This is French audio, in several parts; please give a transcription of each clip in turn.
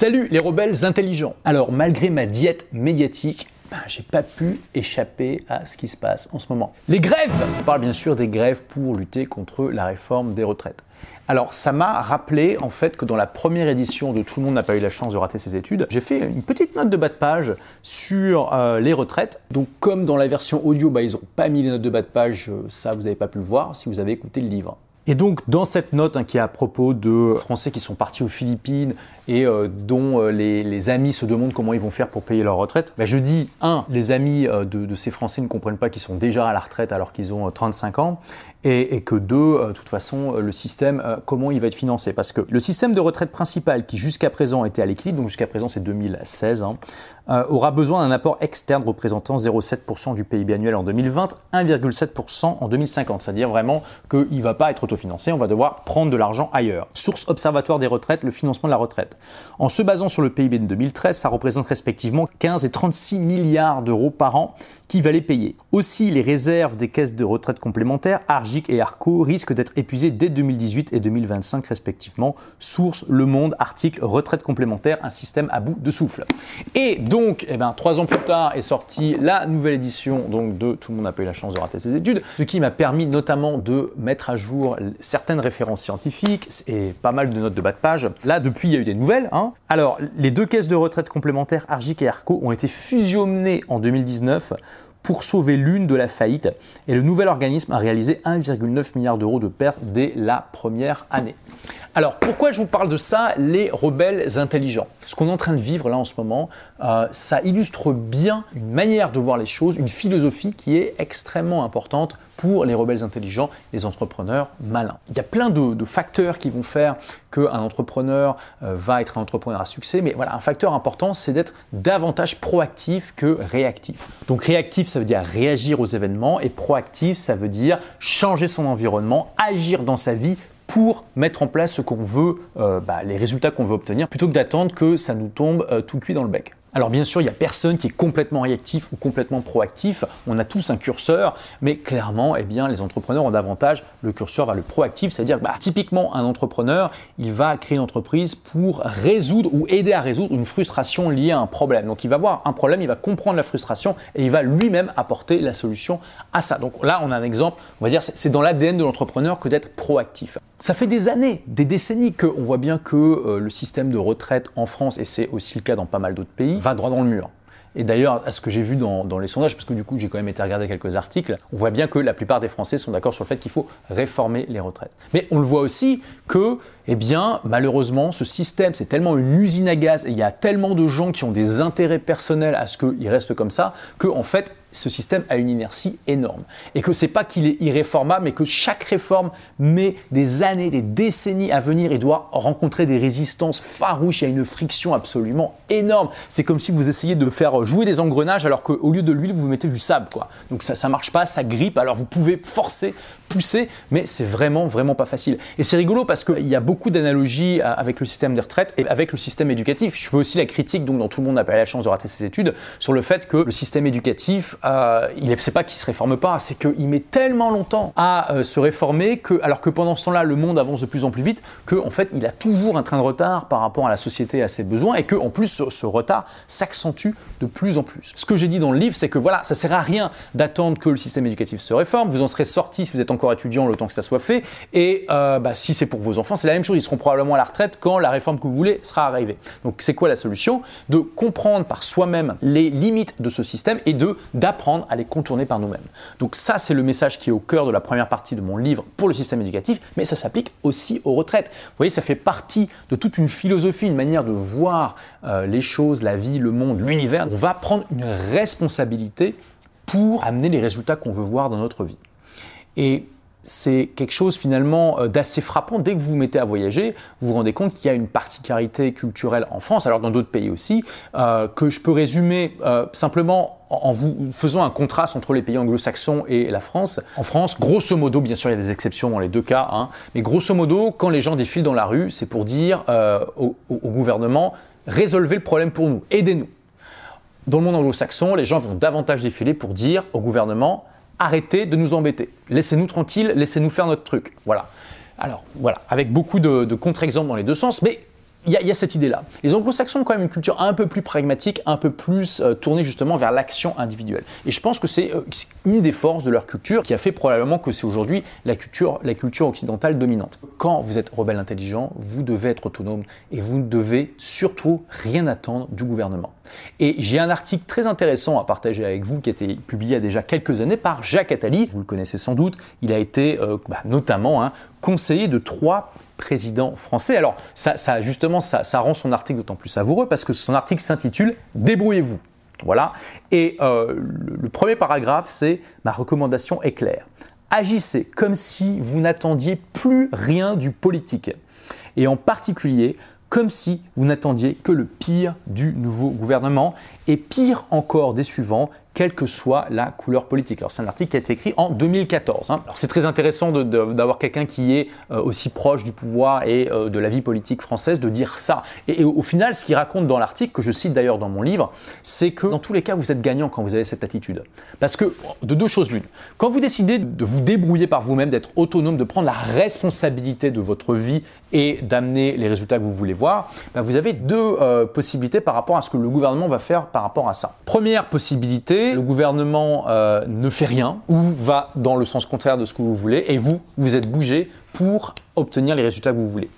Salut les rebelles intelligents Alors malgré ma diète médiatique, ben, j'ai pas pu échapper à ce qui se passe en ce moment. Les grèves On parle bien sûr des grèves pour lutter contre la réforme des retraites. Alors ça m'a rappelé en fait que dans la première édition de Tout le monde n'a pas eu la chance de rater ses études, j'ai fait une petite note de bas de page sur euh, les retraites. Donc comme dans la version audio, bah, ils n'ont pas mis les notes de bas de page, euh, ça vous n'avez pas pu le voir si vous avez écouté le livre. Et donc, dans cette note hein, qui est à propos de Français qui sont partis aux Philippines et euh, dont euh, les, amis se demandent comment ils vont faire pour payer leur retraite, bah, je dis, un, les amis euh, de, ces Français ne comprennent pas qu'ils sont déjà à la retraite alors qu'ils ont 35 ans, et, que deux, de toute façon, le système, comment il va être financé? Parce que le système de retraite principal qui jusqu'à présent était à l'équilibre, donc jusqu'à présent c'est 2016, hein, aura besoin d'un apport externe représentant 0,7% du PIB annuel en 2020, 1,7% en 2050, c'est-à-dire vraiment qu'il ne va pas être autofinancé, on va devoir prendre de l'argent ailleurs. Source Observatoire des retraites, le financement de la retraite. En se basant sur le PIB de 2013, ça représente respectivement 15 et 36 milliards d'euros par an qui va les payer. Aussi, les réserves des caisses de retraite complémentaires, Argic et Arco, risquent d'être épuisées dès 2018 et 2025 respectivement. Source Le Monde, article Retraite complémentaire, un système à bout de souffle. Et donc, eh ben, trois ans plus tard est sortie la nouvelle édition donc, de Tout le monde n'a pas eu la chance de rater ses études, ce qui m'a permis notamment de mettre à jour certaines références scientifiques et pas mal de notes de bas de page. Là, depuis, il y a eu des nouvelles. Hein. Alors, les deux caisses de retraite complémentaires, Argic et Arco, ont été fusionnées en 2019 pour sauver l'une de la faillite et le nouvel organisme a réalisé 1,9 milliard d'euros de pertes dès la première année. Alors pourquoi je vous parle de ça, les rebelles intelligents? Ce qu'on est en train de vivre là en ce moment, euh, ça illustre bien une manière de voir les choses, une philosophie qui est extrêmement importante pour les rebelles intelligents, les entrepreneurs malins. Il y a plein de, facteurs qui vont faire qu'un entrepreneur euh, va être un entrepreneur à succès, mais voilà, un facteur important, c'est d'être davantage proactif que réactif. Donc réactif, ça veut dire réagir aux événements, et proactif, ça veut dire changer son environnement, agir dans sa vie pour mettre en place ce qu'on veut, euh, bah, les résultats qu'on veut obtenir, plutôt que d'attendre que ça nous tombe euh, tout cuit dans le bec. Alors bien sûr, il n'y a personne qui est complètement réactif ou complètement proactif. On a tous un curseur, mais clairement, eh bien, les entrepreneurs ont davantage le curseur vers le proactif, c'est-à-dire bah, typiquement un entrepreneur, il va créer une entreprise pour résoudre ou aider à résoudre une frustration liée à un problème. Donc il va voir un problème, il va comprendre la frustration et il va lui-même apporter la solution à ça. Donc là, on a un exemple, on va dire, c'est dans l'ADN de l'entrepreneur que d'être proactif. Ça fait des années, des décennies qu'on voit bien que euh, le système de retraite en France, et c'est aussi le cas dans pas mal d'autres pays, va droit dans le mur. Et d'ailleurs, à ce que j'ai vu dans, les sondages, parce que du coup j'ai quand même été regarder quelques articles, on voit bien que la plupart des Français sont d'accord sur le fait qu'il faut réformer les retraites. Mais on le voit aussi que, eh bien, malheureusement, ce système, c'est tellement une usine à gaz et il y a tellement de gens qui ont des intérêts personnels à ce qu'il reste comme ça, que en fait, ce système a une inertie énorme. Et que c'est pas qu'il est irréformable, mais que chaque réforme met des années, des décennies à venir et doit rencontrer des résistances farouches. Il une friction absolument énorme. C'est comme si vous essayiez de faire jouer des engrenages alors qu'au lieu de l'huile, vous mettez du sable. Quoi. Donc ça ne marche pas, ça grippe. Alors vous pouvez forcer, pousser, mais c'est vraiment, vraiment pas facile. Et c'est rigolo parce qu'il y a beaucoup d'analogies avec le système des retraites et avec le système éducatif. Je fais aussi la critique, donc dans tout le monde n'a pas la chance de rater ses études, sur le fait que le système éducatif euh, il ne sait pas qu'il se réforme pas, c'est qu'il met tellement longtemps à euh, se réformer que, alors que pendant ce temps-là, le monde avance de plus en plus vite, qu'en en fait, il a toujours un train de retard par rapport à la société à ses besoins, et que en plus, ce, retard s'accentue de plus en plus. Ce que j'ai dit dans le livre, c'est que voilà, ça sert à rien d'attendre que le système éducatif se réforme. Vous en serez sorti si vous êtes encore étudiant le temps que ça soit fait, et euh, bah, si c'est pour vos enfants, c'est la même chose. Ils seront probablement à la retraite quand la réforme que vous voulez sera arrivée. Donc, c'est quoi la solution? De comprendre par soi-même les limites de ce système et de d'apprendre à les contourner par nous-mêmes. Donc ça, c'est le message qui est au cœur de la première partie de mon livre pour le système éducatif, mais ça s'applique aussi aux retraites. Vous voyez, ça fait partie de toute une philosophie, une manière de voir euh, les choses, la vie, le monde, l'univers. On va prendre une responsabilité pour amener les résultats qu'on veut voir dans notre vie. Et c'est quelque chose finalement euh, d'assez frappant. Dès que vous vous mettez à voyager, vous vous rendez compte qu'il y a une particularité culturelle en France, alors dans d'autres pays aussi, euh, que je peux résumer euh, simplement en vous faisant un contraste entre les pays anglo-saxons et la France. En France, grosso modo, bien sûr il y a des exceptions dans les deux cas, hein, mais grosso modo, quand les gens défilent dans la rue, c'est pour dire au, au gouvernement, résolvez le problème pour nous, aidez-nous. Dans le monde anglo-saxon, les gens vont davantage défiler pour dire au gouvernement, arrêtez de nous embêter. Laissez-nous tranquilles, laissez-nous faire notre truc. Voilà. Alors voilà, avec beaucoup de, contre-exemples dans les deux sens, mais il y, a cette idée-là. Les anglo-saxons ont quand même une culture un peu plus pragmatique, un peu plus euh, tournée justement vers l'action individuelle. Et je pense que c'est euh, une des forces de leur culture qui a fait probablement que c'est aujourd'hui la culture, la culture occidentale dominante. Quand vous êtes rebelle intelligent, vous devez être autonome et vous ne devez surtout rien attendre du gouvernement. Et j'ai un article très intéressant à partager avec vous qui a été publié il y a déjà quelques années par Jacques Attali. Vous le connaissez sans doute. Il a été euh, bah, notamment hein, conseiller de trois président français. Alors, ça, justement, ça, rend son article d'autant plus savoureux parce que son article s'intitule Débrouillez-vous. Voilà. Et euh, le, premier paragraphe, c'est Ma recommandation est claire. Agissez comme si vous n'attendiez plus rien du politique. Et en particulier, comme si vous n'attendiez que le pire du nouveau gouvernement et pire encore des suivants quelle que soit la couleur politique. Alors c'est un article qui a été écrit en 2014. Hein. Alors c'est très intéressant d'avoir quelqu'un qui est euh, aussi proche du pouvoir et euh, de la vie politique française de dire ça. Et, au final, ce qu'il raconte dans l'article, que je cite d'ailleurs dans mon livre, c'est que dans tous les cas, vous êtes gagnant quand vous avez cette attitude. Parce que de deux choses l'une, quand vous décidez de vous débrouiller par vous-même, d'être autonome, de prendre la responsabilité de votre vie et d'amener les résultats que vous voulez voir, ben, vous avez deux euh, possibilités par rapport à ce que le gouvernement va faire par rapport à ça. Première possibilité, le gouvernement euh, ne fait rien ou va dans le sens contraire de ce que vous voulez et vous, vous êtes bougé pour obtenir les résultats que vous voulez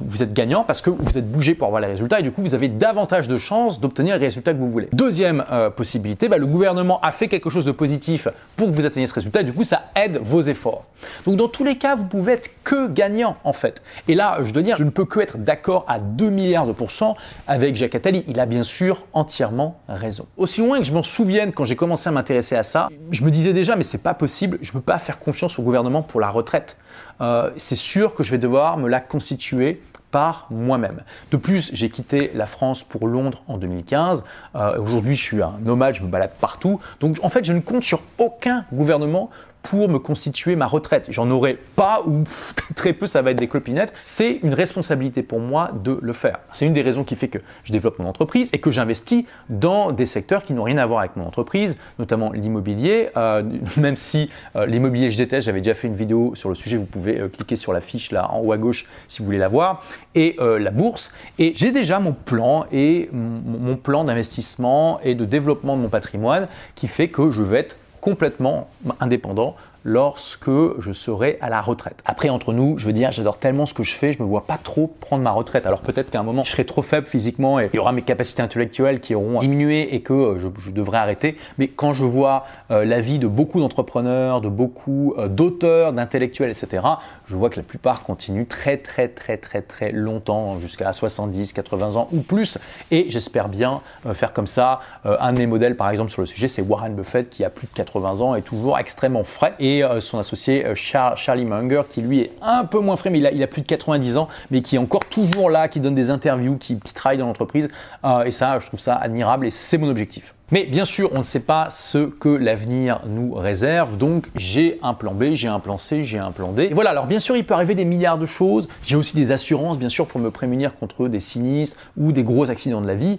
vous êtes gagnant parce que vous êtes bougé pour avoir les résultats et du coup vous avez davantage de chances d'obtenir les résultats que vous voulez. Deuxième euh, possibilité, bah, le gouvernement a fait quelque chose de positif pour que vous atteigniez ce résultat et du coup ça aide vos efforts. Donc dans tous les cas, vous pouvez être que gagnant en fait. Et là, je dois dire, je ne peux que être d'accord à 2 milliards de pourcents avec Jacques Attali. Il a bien sûr entièrement raison. Aussi loin que je m'en souvienne quand j'ai commencé à m'intéresser à ça, je me disais déjà mais c'est pas possible, je ne peux pas faire confiance au gouvernement pour la retraite. Euh, c'est sûr que je vais devoir me la constituer par moi-même. De plus, j'ai quitté la France pour Londres en 2015. Euh, aujourd'hui, je suis un nomade, je me balade partout. Donc, en fait, je ne compte sur aucun gouvernement pour me constituer ma retraite. J'en aurai pas ou très peu, ça va être des clopinettes. C'est une responsabilité pour moi de le faire. C'est une des raisons qui fait que je développe mon entreprise et que j'investis dans des secteurs qui n'ont rien à voir avec mon entreprise, notamment l'immobilier. Euh, même si euh, l'immobilier je déteste, j'avais déjà fait une vidéo sur le sujet, vous pouvez euh, cliquer sur la fiche là en haut à gauche si vous voulez la voir, et la bourse. Et j'ai déjà mon plan et mon plan d'investissement et de développement de mon patrimoine qui fait que je vais être complètement indépendant lorsque je serai à la retraite. Après, entre nous, je veux dire, j'adore tellement ce que je fais, je me vois pas trop prendre ma retraite. Alors peut-être qu'à un moment, je serai trop faible physiquement et il y aura mes capacités intellectuelles qui auront diminué et que euh, je, devrais arrêter. Mais quand je vois euh, la vie de beaucoup d'entrepreneurs, de beaucoup euh, d'auteurs, d'intellectuels, etc., je vois que la plupart continuent très, très, très, très, très longtemps, jusqu'à 70, 80 ans ou plus. Et j'espère bien faire comme ça. un de mes modèles, par exemple, sur le sujet, c'est Warren Buffett qui a plus de 80 ans et toujours extrêmement frais. Euh, son associé euh, Charlie Munger, qui lui est un peu moins frais, mais il a, plus de 90 ans, mais qui est encore toujours là, qui donne des interviews, qui, travaille dans l'entreprise. Euh, et ça, je trouve ça admirable et c'est mon objectif. Mais bien sûr, on ne sait pas ce que l'avenir nous réserve, donc j'ai un plan B, j'ai un plan C, j'ai un plan D. Voilà, alors bien sûr, il peut arriver des milliards de choses. J'ai aussi des assurances, bien sûr, pour me prémunir contre des sinistres ou des gros accidents de la vie.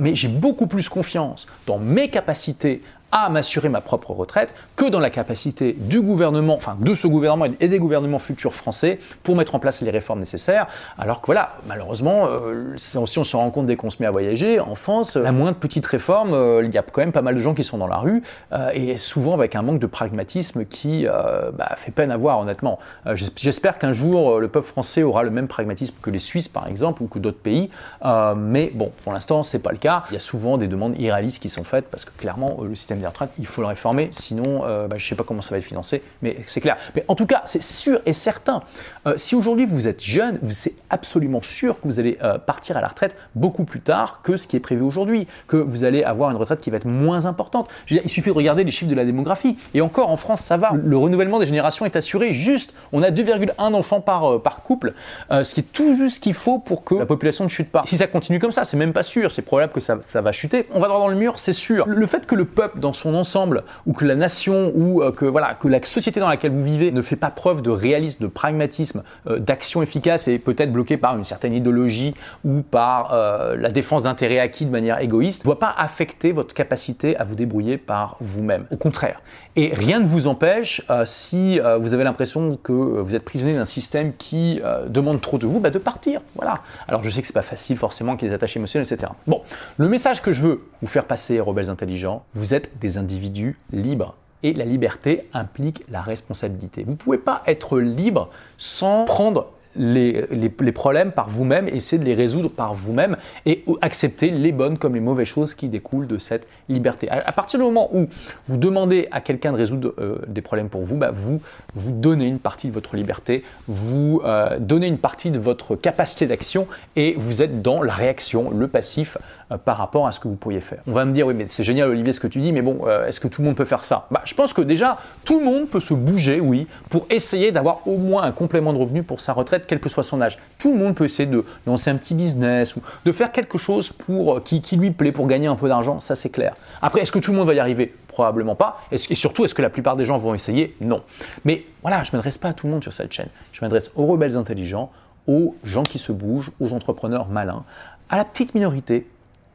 mais j'ai beaucoup plus confiance dans mes capacités à m'assurer ma propre retraite que dans la capacité du gouvernement, enfin de ce gouvernement et des gouvernements futurs français pour mettre en place les réformes nécessaires. Alors que voilà, malheureusement, euh, si on se rend compte dès qu'on se met à voyager, en France, la moindre petite réforme, euh, il y a quand même pas mal de gens qui sont dans la rue euh, et souvent avec un manque de pragmatisme qui bah, fait peine à voir honnêtement. J'espère qu'un jour le peuple français aura le même pragmatisme que les Suisses par exemple ou que d'autres pays, mais bon, pour l'instant c'est pas le cas. Il y a souvent des demandes irréalistes qui sont faites parce que clairement le système retraites, il faut le réformer, sinon euh, bah, je ne sais pas comment ça va être financé, mais c'est clair. Mais en tout cas, c'est sûr et certain, euh, si aujourd'hui vous êtes jeune, c'est absolument sûr que vous allez euh, partir à la retraite beaucoup plus tard que ce qui est prévu aujourd'hui, que vous allez avoir une retraite qui va être moins importante. il suffit de regarder les chiffres de la démographie, et encore en France ça va, le renouvellement des générations est assuré juste, on a 2,1 enfants par, par couple, ce qui est tout juste ce qu'il faut pour que la population ne chute pas. Si ça continue comme ça, c'est même pas sûr, c'est probable que ça, ça va chuter. On va droit dans le mur, c'est sûr. Le fait que le peuple dans son ensemble, ou que la nation, ou que, voilà, que la société dans laquelle vous vivez ne fait pas preuve de réalisme, de pragmatisme, d'action efficace et peut-être bloquée par une certaine idéologie ou par la défense d'intérêts acquis de manière égoïste, ne doit pas affecter votre capacité à vous débrouiller par vous-même. Au contraire. Et rien ne vous empêche, si vous avez l'impression que vous êtes prisonnier d'un système qui demande trop de vous, bah, de partir. Voilà. Alors je sais que c'est pas facile forcément qu'il y ait des attaches émotionnelles, etc. Bon, le message que je veux vous faire passer, rebelles intelligents, vous êtes des individus libres. Et la liberté implique la responsabilité. Vous ne pouvez pas être libre sans prendre les, les, problèmes par vous-même, essayer de les résoudre par vous-même et accepter les bonnes comme les mauvaises choses qui découlent de cette liberté. À, partir du moment où vous demandez à quelqu'un de résoudre euh, des problèmes pour vous, bah vous, vous donnez une partie de votre liberté, vous euh, donnez une partie de votre capacité d'action et vous êtes dans la réaction, le passif par rapport à ce que vous pourriez faire. On va me dire, oui, mais c'est génial Olivier ce que tu dis, mais bon, est-ce que tout le monde peut faire ça? Bah, Je pense que déjà, tout le monde peut se bouger, oui, pour essayer d'avoir au moins un complément de revenu pour sa retraite quel que soit son âge. Tout le monde peut essayer de lancer un petit business ou de faire quelque chose pour, euh, qui, lui plaît pour gagner un peu d'argent, ça c'est clair. Après, est-ce que tout le monde va y arriver? Probablement pas. Et surtout, est-ce que la plupart des gens vont essayer? Non. Mais voilà, je ne m'adresse pas à tout le monde sur cette chaîne. Je m'adresse aux rebelles intelligents, aux gens qui se bougent, aux entrepreneurs malins, à la petite minorité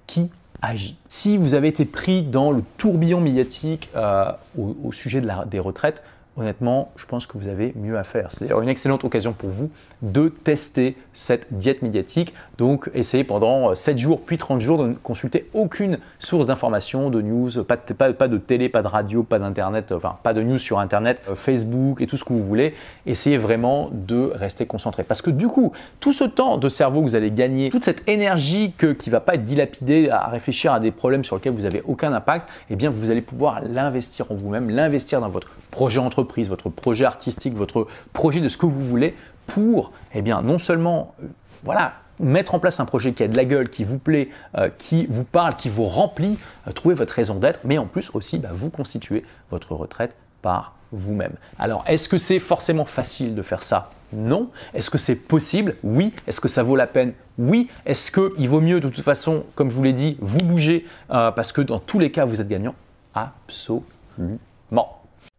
qui agit. Si vous avez été pris dans le tourbillon médiatique euh, au, sujet des retraites, honnêtement, je pense que vous avez mieux à faire. C'est une excellente occasion pour vous de tester cette diète médiatique. Donc, essayez pendant 7 euh, jours, puis 30 jours de ne consulter aucune source d'information, de news, pas de, télé, pas de radio, pas d'internet, enfin, pas de news sur internet, euh, Facebook et tout ce que vous voulez. Essayez vraiment de rester concentré. Parce que du coup, tout ce temps de cerveau que vous allez gagner, toute cette énergie que, qui ne va pas être dilapidée à réfléchir à des problèmes sur lesquels vous n'avez aucun impact, eh bien, vous allez pouvoir l'investir en vous-même, l'investir dans votre projet votre projet artistique, votre projet de ce que vous voulez pour, eh bien, non seulement, euh, voilà, mettre en place un projet qui a de la gueule, qui vous plaît, euh, qui vous parle, qui vous remplit, euh, trouver votre raison d'être, mais en plus aussi bah, vous constituer votre retraite par vous-même. Alors, est-ce que c'est forcément facile de faire ça? Non. Est-ce que c'est possible? Oui. Est-ce que ça vaut la peine? Oui. Est-ce qu'il vaut mieux de toute façon, comme je vous l'ai dit, vous bouger parce que dans tous les cas, vous êtes gagnant? Absolument.